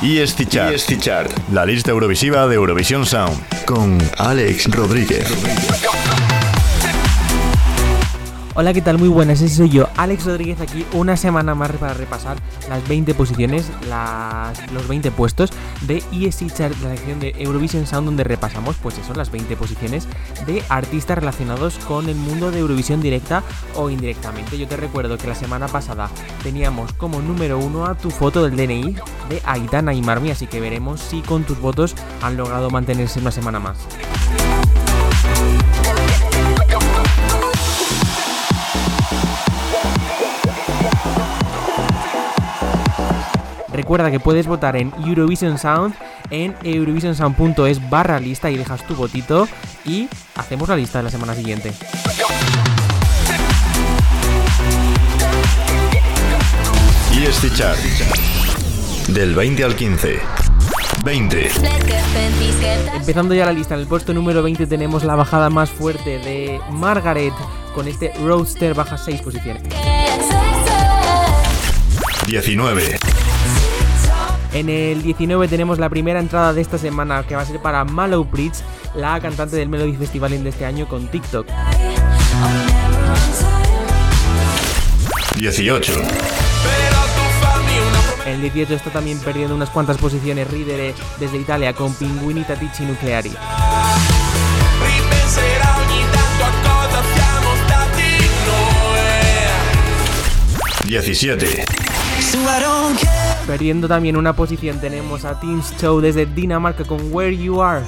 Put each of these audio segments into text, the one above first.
EST Chart. EST Chart. La lista eurovisiva de Eurovisión Sound. Con Alex Rodríguez. Hola, ¿qué tal? Muy buenas, ese soy yo, Alex Rodríguez, aquí una semana más para repasar las 20 posiciones, los 20 puestos de ESC Chart, la sección de Eurovision Sound, donde repasamos, pues eso, las 20 posiciones de artistas relacionados con el mundo de Eurovisión directa o indirectamente. Yo te recuerdo que la semana pasada teníamos como número uno a tu foto del DNI de Aitana y Marmi, así que veremos si con tus votos han logrado mantenerse una semana más. Recuerda que puedes votar en Eurovision Sound en eurovisionsound.es barra lista y dejas tu votito y hacemos la lista de la semana siguiente. Y este chart del 20 al 15. 20. Empezando ya la lista, en el puesto número 20 tenemos la bajada más fuerte de Margaret con este Roadster baja 6 posiciones. 19. En el 19 tenemos la primera entrada de esta semana que va a ser para Mallow Bridge, la cantante del Melody Festival de este año con TikTok. 18. En el 18 está también perdiendo unas cuantas posiciones Ridere desde Italia con Pinguini Tatici Nucleari. 17. Perdiendo también una posición tenemos a Teams Show desde Dinamarca con Where You Are.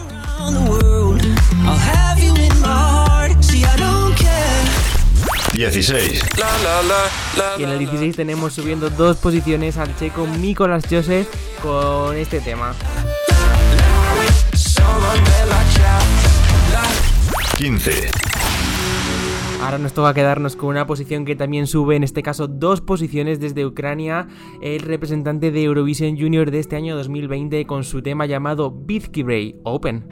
16. Y en el 16 tenemos subiendo dos posiciones al checo Nicolas Joseph con este tema. 15. Ahora nos toca quedarnos con una posición que también sube, en este caso dos posiciones desde Ucrania, el representante de Eurovision Junior de este año 2020 con su tema llamado Ray Open.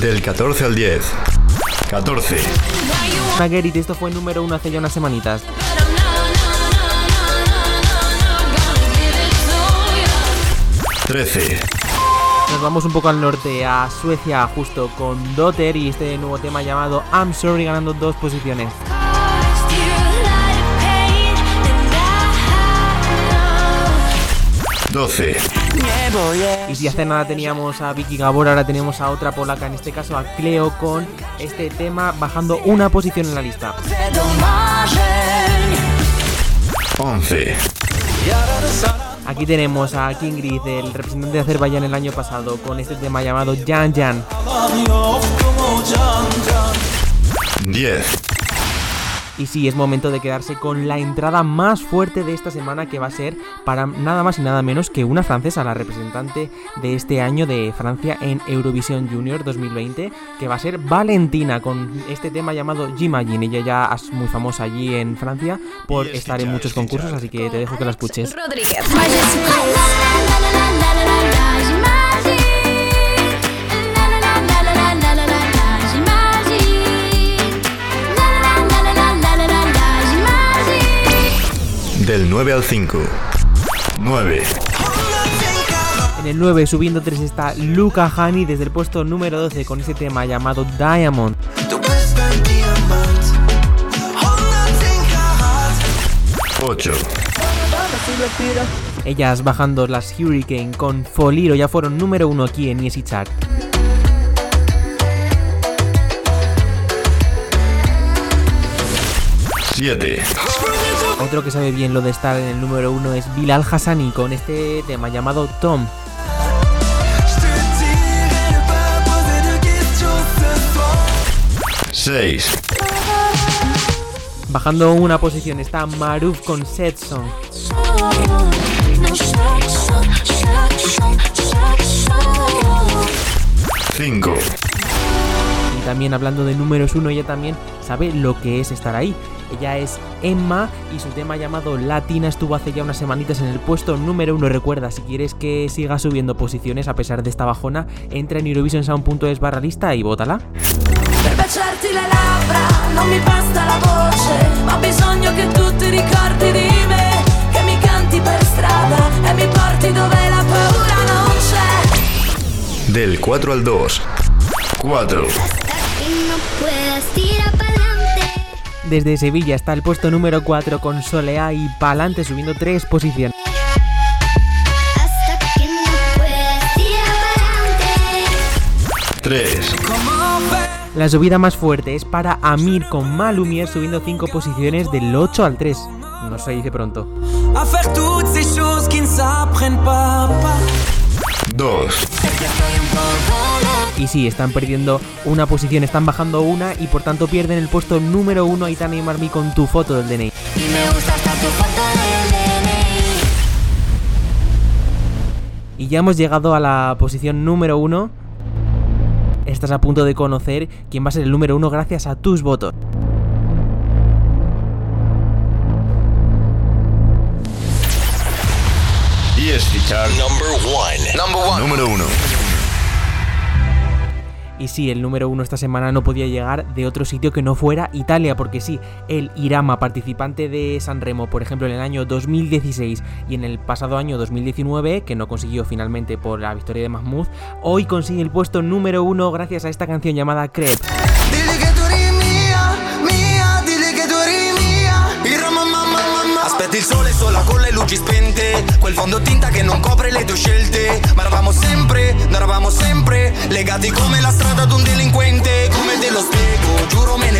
Del 14 al 10. 14. Marguerite, esto fue el número uno hace ya unas semanitas. 13. Nos vamos un poco al norte, a Suecia, justo con Dotter y este nuevo tema llamado I'm Sorry ganando dos posiciones. 12. Y si hace nada teníamos a Vicky Gabor, ahora tenemos a otra polaca, en este caso a Cleo, con este tema bajando una posición en la lista. 11. Aquí tenemos a Kingrid, el representante de Azerbaiyán el año pasado, con este tema llamado Jan Jan. 10. Y sí, es momento de quedarse con la entrada más fuerte de esta semana que va a ser para nada más y nada menos que una francesa, la representante de este año de Francia en Eurovisión Junior 2020, que va a ser Valentina con este tema llamado J'imagine. Ella ya es muy famosa allí en Francia por estar en muchos concursos, así que te dejo que la escuches. Del 9 al 5. 9. En el 9, subiendo 3, está Luca Hani desde el puesto número 12 con ese tema llamado Diamond. 8. Ellas bajando las Hurricane con Foliro ya fueron número 1 aquí en Easy Chart. 7. Otro que sabe bien lo de estar en el número uno es Bilal Hassani con este tema llamado Tom. Seis. Bajando una posición está Maruf con Set Song. 5. Y también hablando de números uno, ella también sabe lo que es estar ahí. Ella es Emma y su tema llamado Latina estuvo hace ya unas semanitas en el puesto número uno. Recuerda, si quieres que siga subiendo posiciones a pesar de esta bajona, entra en eurovisionsound.es barra lista y bótala. Per baciarti le labbra non mi basta la voce, ma ho bisogno che tu ti ricordi di me, che mi canti per strada e mi porti dove la paura non c'è. Del 4 al 2. 4. Desde Sevilla está el puesto número 4 con Soleá y Palante subiendo 3 posiciones. Hasta que no puedas tirar pa'lante. 3. La subida más fuerte es para Amir con Malumier subiendo 5 posiciones del 8 al 3. No se dice pronto. à faire toutes ces choses qui ne s'apprennent pas. pas. 2. Y sí, están perdiendo una posición, están bajando una y por tanto pierden el puesto número 1 Aitana y Marmi con tu foto del DNI. Y me gusta hasta tu foto del DNI. Y ya hemos llegado a la posición número 1. Estás a punto de conocer quién va a ser el número 1 gracias a tus votos. ESC Chart Number one. Number one. número 1. Y sí, el número 1 esta semana no podía llegar de otro sitio que no fuera Italia, porque sí, el Irama, participante de San Remo, por ejemplo, en el año 2016 y en el pasado año 2019, que no consiguió finalmente por la victoria de Mahmoud, hoy consigue el puesto número 1 gracias a esta canción llamada Crepe. Spente. Quel fondo tinta che non copre le tue scelte. Ma eravamo sempre, noi eravamo sempre legati come la strada ad un delinquente. Come te lo spiego, giuro me ne